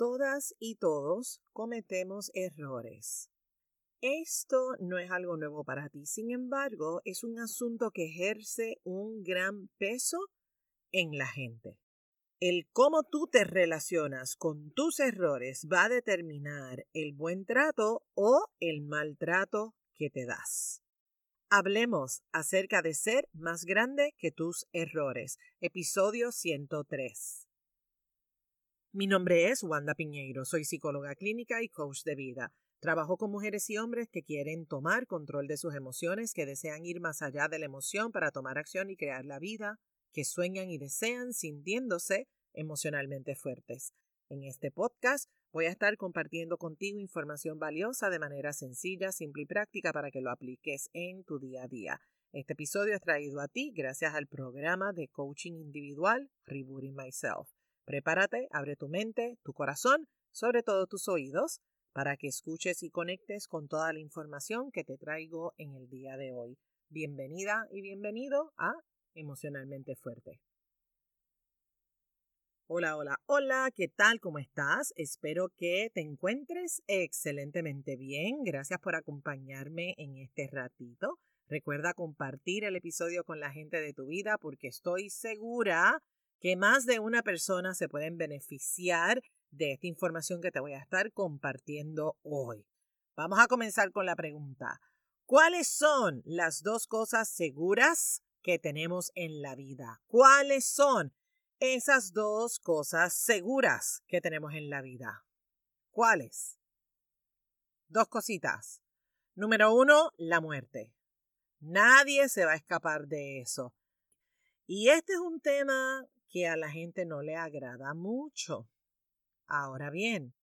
Todas y todos cometemos errores. Esto no es algo nuevo para ti, sin embargo, es un asunto que ejerce un gran peso en la gente. El cómo tú te relacionas con tus errores va a determinar el buen trato o el maltrato que te das. Hablemos acerca de ser más grande que tus errores. Episodio 103. Mi nombre es Wanda Piñeiro, soy psicóloga clínica y coach de vida. Trabajo con mujeres y hombres que quieren tomar control de sus emociones, que desean ir más allá de la emoción para tomar acción y crear la vida que sueñan y desean sintiéndose emocionalmente fuertes. En este podcast voy a estar compartiendo contigo información valiosa de manera sencilla, simple y práctica para que lo apliques en tu día a día. Este episodio es traído a ti gracias al programa de coaching individual Rebooting Myself. Prepárate, abre tu mente, tu corazón, sobre todo tus oídos, para que escuches y conectes con toda la información que te traigo en el día de hoy. Bienvenida y bienvenido a emocionalmente fuerte. Hola, hola, hola, ¿qué tal? ¿Cómo estás? Espero que te encuentres excelentemente bien. Gracias por acompañarme en este ratito. Recuerda compartir el episodio con la gente de tu vida porque estoy segura que más de una persona se pueden beneficiar de esta información que te voy a estar compartiendo hoy. Vamos a comenzar con la pregunta. ¿Cuáles son las dos cosas seguras que tenemos en la vida. ¿Cuáles son esas dos cosas seguras que tenemos en la vida? ¿Cuáles? Dos cositas. Número uno, la muerte. Nadie se va a escapar de eso. Y este es un tema que a la gente no le agrada mucho. Ahora bien,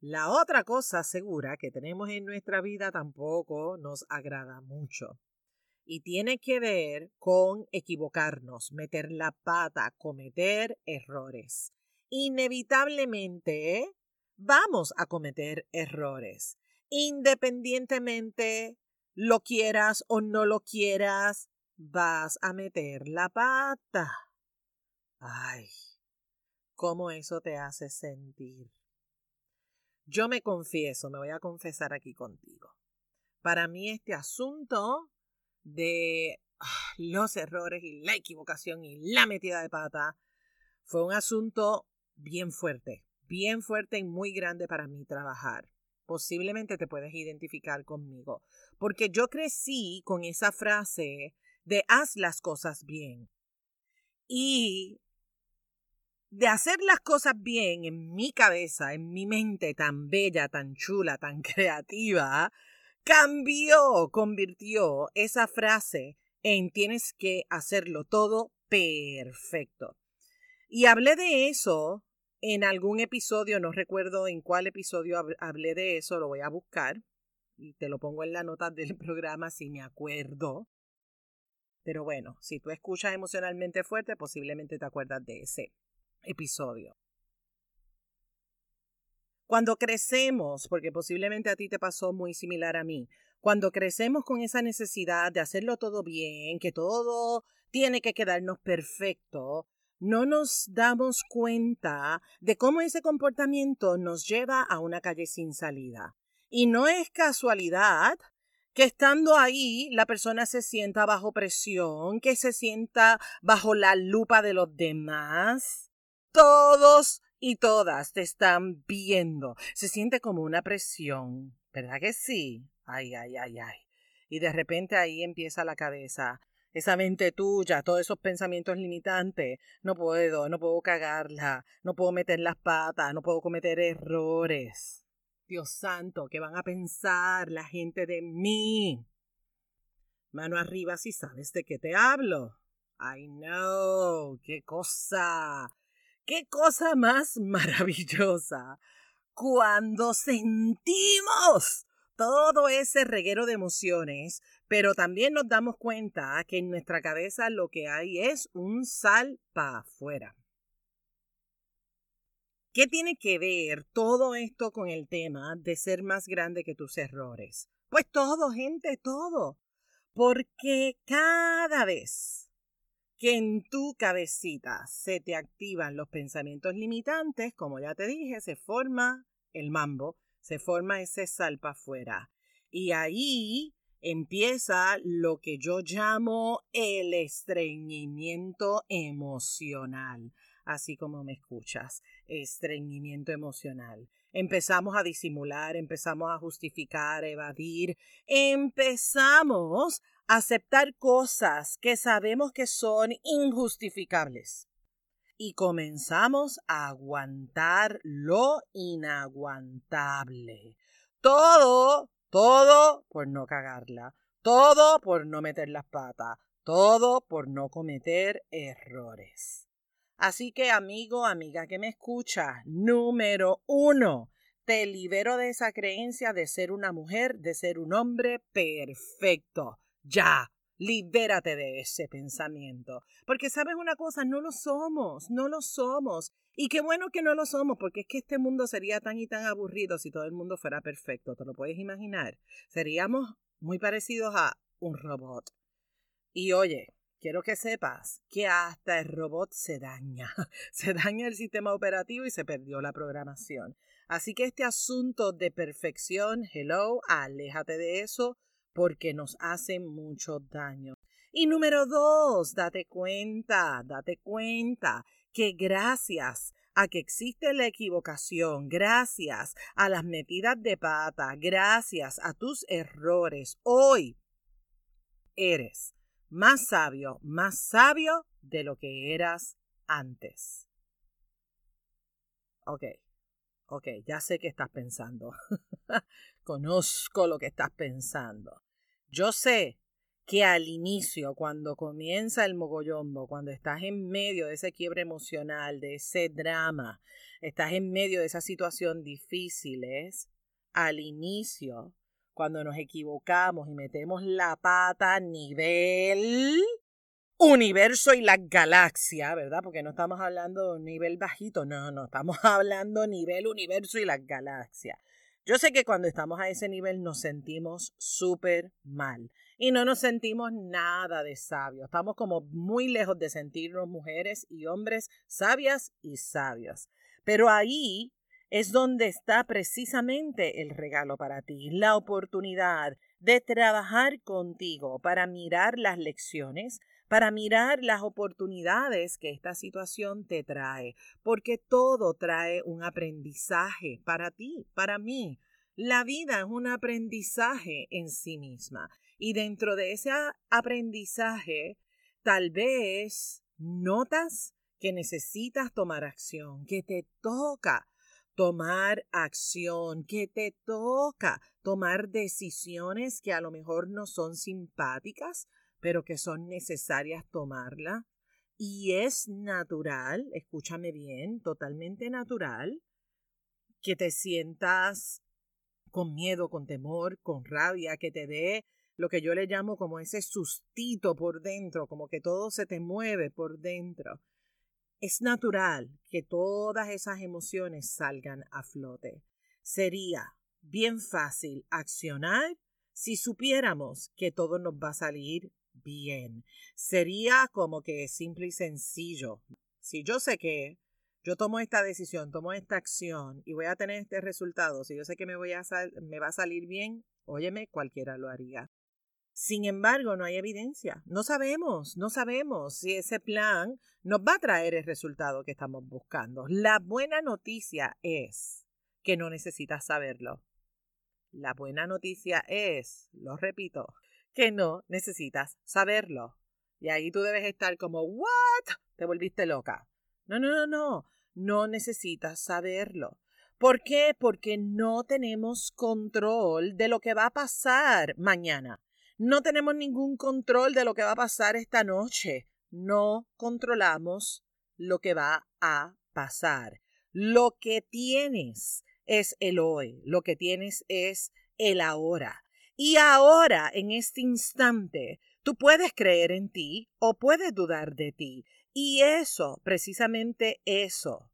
la otra cosa segura que tenemos en nuestra vida tampoco nos agrada mucho y tiene que ver con equivocarnos, meter la pata, cometer errores. Inevitablemente vamos a cometer errores, independientemente lo quieras o no lo quieras, vas a meter la pata. Ay, ¿cómo eso te hace sentir? Yo me confieso, me voy a confesar aquí contigo. Para mí este asunto de ah, los errores y la equivocación y la metida de pata fue un asunto bien fuerte, bien fuerte y muy grande para mí trabajar. Posiblemente te puedes identificar conmigo, porque yo crecí con esa frase de haz las cosas bien. Y de hacer las cosas bien en mi cabeza, en mi mente tan bella, tan chula, tan creativa, cambió, convirtió esa frase en tienes que hacerlo todo perfecto. Y hablé de eso en algún episodio, no recuerdo en cuál episodio hablé de eso, lo voy a buscar y te lo pongo en la nota del programa si me acuerdo. Pero bueno, si tú escuchas emocionalmente fuerte, posiblemente te acuerdas de ese episodio. Cuando crecemos, porque posiblemente a ti te pasó muy similar a mí, cuando crecemos con esa necesidad de hacerlo todo bien, que todo tiene que quedarnos perfecto, no nos damos cuenta de cómo ese comportamiento nos lleva a una calle sin salida. Y no es casualidad que estando ahí la persona se sienta bajo presión, que se sienta bajo la lupa de los demás. Todos y todas te están viendo. Se siente como una presión, ¿verdad que sí? Ay, ay, ay, ay. Y de repente ahí empieza la cabeza. Esa mente tuya, todos esos pensamientos limitantes. No puedo, no puedo cagarla, no puedo meter las patas, no puedo cometer errores. Dios santo, ¿qué van a pensar la gente de mí? Mano arriba si sabes de qué te hablo. I know, qué cosa. Qué cosa más maravillosa cuando sentimos todo ese reguero de emociones, pero también nos damos cuenta que en nuestra cabeza lo que hay es un sal para afuera. ¿Qué tiene que ver todo esto con el tema de ser más grande que tus errores? Pues todo, gente, todo. Porque cada vez que en tu cabecita se te activan los pensamientos limitantes, como ya te dije, se forma el mambo, se forma ese salpa afuera. Y ahí empieza lo que yo llamo el estreñimiento emocional, así como me escuchas, estreñimiento emocional. Empezamos a disimular, empezamos a justificar, evadir, empezamos aceptar cosas que sabemos que son injustificables y comenzamos a aguantar lo inaguantable. Todo todo por no cagarla. Todo por no meter las patas. Todo por no cometer errores. Así que amigo, amiga que me escucha, número uno, te libero de esa creencia de ser una mujer, de ser un hombre perfecto. Ya, libérate de ese pensamiento. Porque sabes una cosa, no lo somos, no lo somos. Y qué bueno que no lo somos, porque es que este mundo sería tan y tan aburrido si todo el mundo fuera perfecto. ¿Te lo puedes imaginar? Seríamos muy parecidos a un robot. Y oye, quiero que sepas que hasta el robot se daña. Se daña el sistema operativo y se perdió la programación. Así que este asunto de perfección, hello, aléjate de eso porque nos hace mucho daño. Y número dos, date cuenta, date cuenta que gracias a que existe la equivocación, gracias a las metidas de pata, gracias a tus errores, hoy eres más sabio, más sabio de lo que eras antes. Ok, ok, ya sé qué estás pensando. Conozco lo que estás pensando. Yo sé que al inicio, cuando comienza el mogollombo, cuando estás en medio de ese quiebre emocional, de ese drama, estás en medio de esa situación difícil, al inicio, cuando nos equivocamos y metemos la pata a nivel universo y la galaxia, ¿verdad? Porque no estamos hablando de un nivel bajito, no, no, estamos hablando nivel universo y la galaxia. Yo sé que cuando estamos a ese nivel nos sentimos súper mal y no nos sentimos nada de sabios. Estamos como muy lejos de sentirnos mujeres y hombres sabias y sabios. Pero ahí es donde está precisamente el regalo para ti, la oportunidad de trabajar contigo para mirar las lecciones, para mirar las oportunidades que esta situación te trae, porque todo trae un aprendizaje para ti, para mí. La vida es un aprendizaje en sí misma y dentro de ese aprendizaje, tal vez notas que necesitas tomar acción, que te toca tomar acción, que te toca tomar decisiones que a lo mejor no son simpáticas, pero que son necesarias tomarla. Y es natural, escúchame bien, totalmente natural, que te sientas con miedo, con temor, con rabia, que te dé lo que yo le llamo como ese sustito por dentro, como que todo se te mueve por dentro. Es natural que todas esas emociones salgan a flote. Sería bien fácil accionar si supiéramos que todo nos va a salir bien. Sería como que simple y sencillo. Si yo sé que yo tomo esta decisión, tomo esta acción y voy a tener este resultado, si yo sé que me, voy a me va a salir bien, óyeme, cualquiera lo haría. Sin embargo, no hay evidencia. No sabemos, no sabemos si ese plan nos va a traer el resultado que estamos buscando. La buena noticia es que no necesitas saberlo. La buena noticia es, lo repito, que no necesitas saberlo. Y ahí tú debes estar como, ¿what? Te volviste loca. No, no, no, no. No necesitas saberlo. ¿Por qué? Porque no tenemos control de lo que va a pasar mañana. No tenemos ningún control de lo que va a pasar esta noche. No controlamos lo que va a pasar. Lo que tienes es el hoy, lo que tienes es el ahora. Y ahora, en este instante, tú puedes creer en ti o puedes dudar de ti. Y eso, precisamente eso,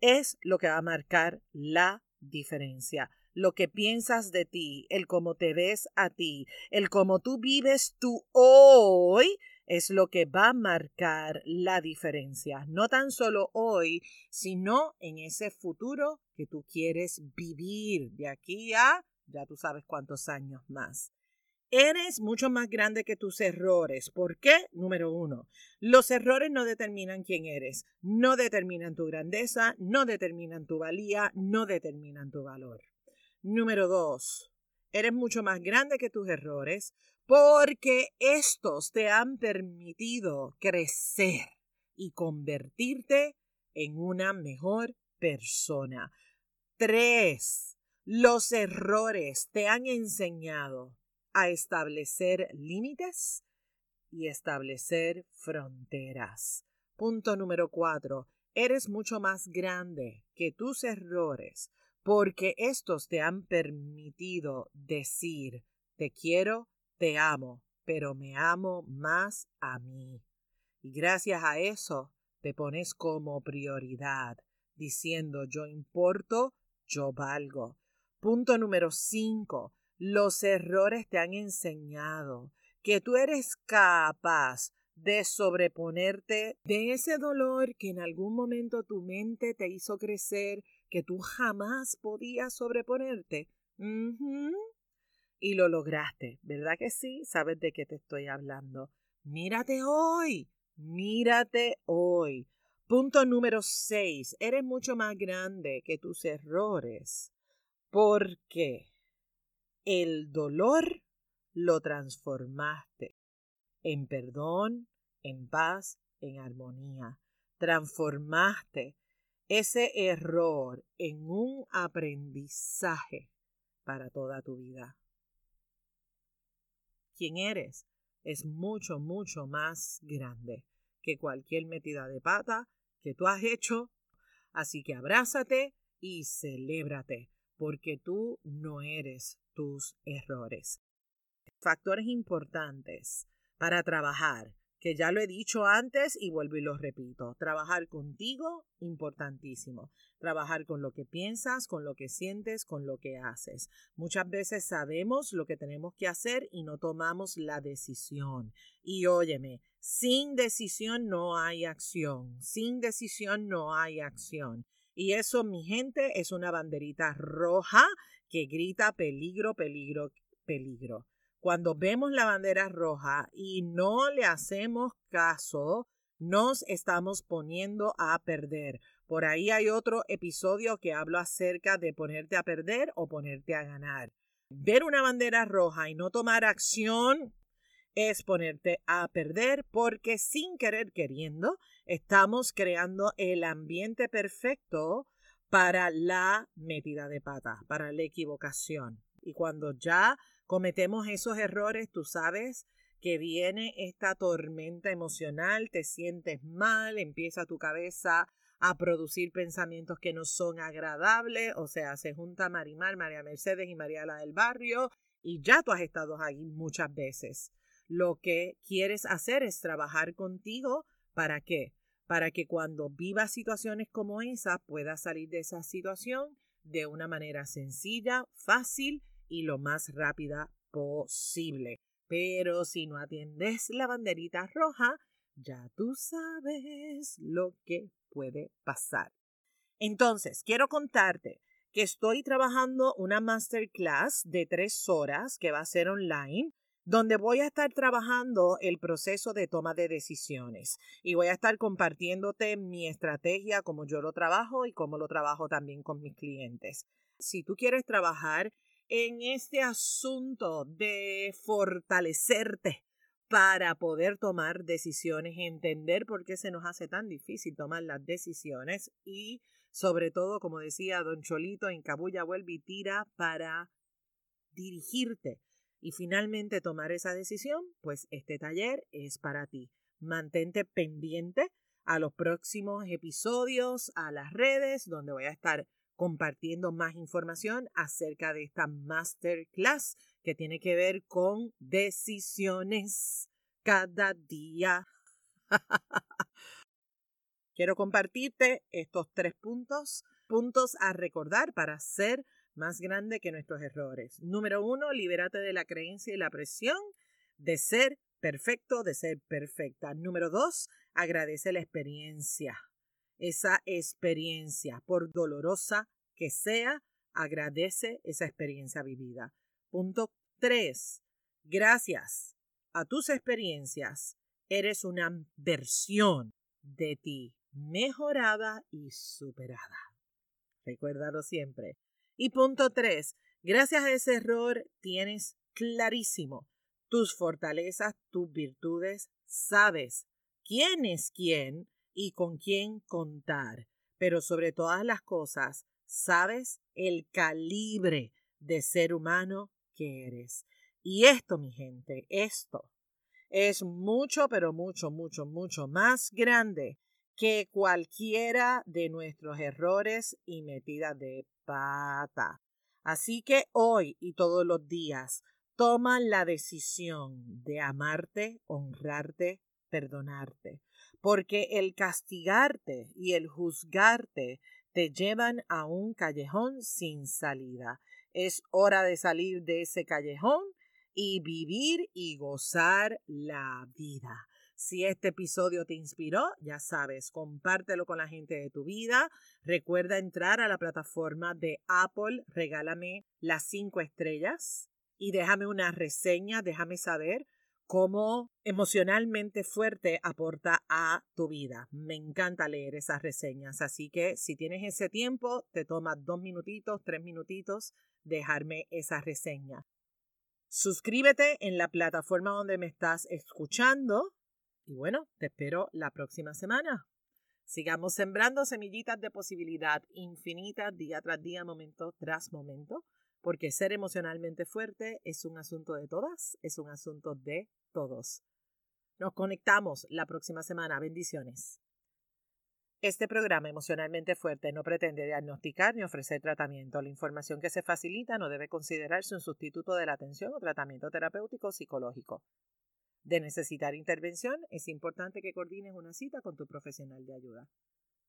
es lo que va a marcar la diferencia lo que piensas de ti, el cómo te ves a ti, el cómo tú vives tú hoy, es lo que va a marcar la diferencia, no tan solo hoy, sino en ese futuro que tú quieres vivir de aquí a ya tú sabes cuántos años más. Eres mucho más grande que tus errores. ¿Por qué? Número uno, los errores no determinan quién eres, no determinan tu grandeza, no determinan tu valía, no determinan tu valor. Número dos, eres mucho más grande que tus errores porque estos te han permitido crecer y convertirte en una mejor persona. Tres, los errores te han enseñado a establecer límites y establecer fronteras. Punto número cuatro. Eres mucho más grande que tus errores porque estos te han permitido decir te quiero, te amo, pero me amo más a mí. Y gracias a eso te pones como prioridad, diciendo yo importo, yo valgo. Punto número cinco. Los errores te han enseñado que tú eres capaz de sobreponerte de ese dolor que en algún momento tu mente te hizo crecer, que tú jamás podías sobreponerte. Y lo lograste, ¿verdad que sí? ¿Sabes de qué te estoy hablando? Mírate hoy, mírate hoy. Punto número seis. Eres mucho más grande que tus errores. ¿Por qué? el dolor lo transformaste en perdón, en paz, en armonía. Transformaste ese error en un aprendizaje para toda tu vida. Quien eres es mucho, mucho más grande que cualquier metida de pata que tú has hecho. Así que abrázate y celébrate, porque tú no eres tus errores. Factores importantes para trabajar, que ya lo he dicho antes y vuelvo y lo repito. Trabajar contigo, importantísimo. Trabajar con lo que piensas, con lo que sientes, con lo que haces. Muchas veces sabemos lo que tenemos que hacer y no tomamos la decisión. Y óyeme, sin decisión no hay acción. Sin decisión no hay acción. Y eso, mi gente, es una banderita roja que grita peligro, peligro, peligro. Cuando vemos la bandera roja y no le hacemos caso, nos estamos poniendo a perder. Por ahí hay otro episodio que hablo acerca de ponerte a perder o ponerte a ganar. Ver una bandera roja y no tomar acción es ponerte a perder porque sin querer queriendo estamos creando el ambiente perfecto para la metida de pata, para la equivocación. Y cuando ya cometemos esos errores, tú sabes que viene esta tormenta emocional, te sientes mal, empieza tu cabeza a producir pensamientos que no son agradables, o sea, se junta Marimar, María Mercedes y María la del barrio, y ya tú has estado ahí muchas veces. Lo que quieres hacer es trabajar contigo, ¿para qué? para que cuando vivas situaciones como esa puedas salir de esa situación de una manera sencilla, fácil y lo más rápida posible. Pero si no atiendes la banderita roja, ya tú sabes lo que puede pasar. Entonces, quiero contarte que estoy trabajando una masterclass de tres horas que va a ser online donde voy a estar trabajando el proceso de toma de decisiones y voy a estar compartiéndote mi estrategia, como yo lo trabajo y cómo lo trabajo también con mis clientes. Si tú quieres trabajar en este asunto de fortalecerte para poder tomar decisiones, entender por qué se nos hace tan difícil tomar las decisiones y sobre todo, como decía Don Cholito, en Cabulla vuelve y tira para dirigirte y finalmente tomar esa decisión, pues este taller es para ti. Mantente pendiente a los próximos episodios, a las redes, donde voy a estar compartiendo más información acerca de esta masterclass que tiene que ver con decisiones cada día. Quiero compartirte estos tres puntos, puntos a recordar para ser más grande que nuestros errores. Número uno, libérate de la creencia y la presión de ser perfecto de ser perfecta. Número dos, agradece la experiencia. Esa experiencia, por dolorosa que sea, agradece esa experiencia vivida. Punto tres, gracias a tus experiencias, eres una versión de ti mejorada y superada. Recuérdalo siempre. Y punto tres, gracias a ese error tienes clarísimo tus fortalezas, tus virtudes, sabes quién es quién y con quién contar. Pero sobre todas las cosas, sabes el calibre de ser humano que eres. Y esto, mi gente, esto es mucho, pero mucho, mucho, mucho más grande que cualquiera de nuestros errores y metidas de Así que hoy y todos los días toma la decisión de amarte, honrarte, perdonarte, porque el castigarte y el juzgarte te llevan a un callejón sin salida. Es hora de salir de ese callejón y vivir y gozar la vida. Si este episodio te inspiró, ya sabes, compártelo con la gente de tu vida. Recuerda entrar a la plataforma de Apple, regálame las cinco estrellas y déjame una reseña, déjame saber cómo emocionalmente fuerte aporta a tu vida. Me encanta leer esas reseñas, así que si tienes ese tiempo, te toma dos minutitos, tres minutitos, dejarme esa reseña. Suscríbete en la plataforma donde me estás escuchando y bueno, te espero la próxima semana. Sigamos sembrando semillitas de posibilidad infinitas día tras día, momento tras momento, porque ser emocionalmente fuerte es un asunto de todas, es un asunto de todos. Nos conectamos la próxima semana. Bendiciones. Este programa emocionalmente fuerte no pretende diagnosticar ni ofrecer tratamiento. La información que se facilita no debe considerarse un sustituto de la atención o tratamiento terapéutico psicológico. De necesitar intervención, es importante que coordines una cita con tu profesional de ayuda.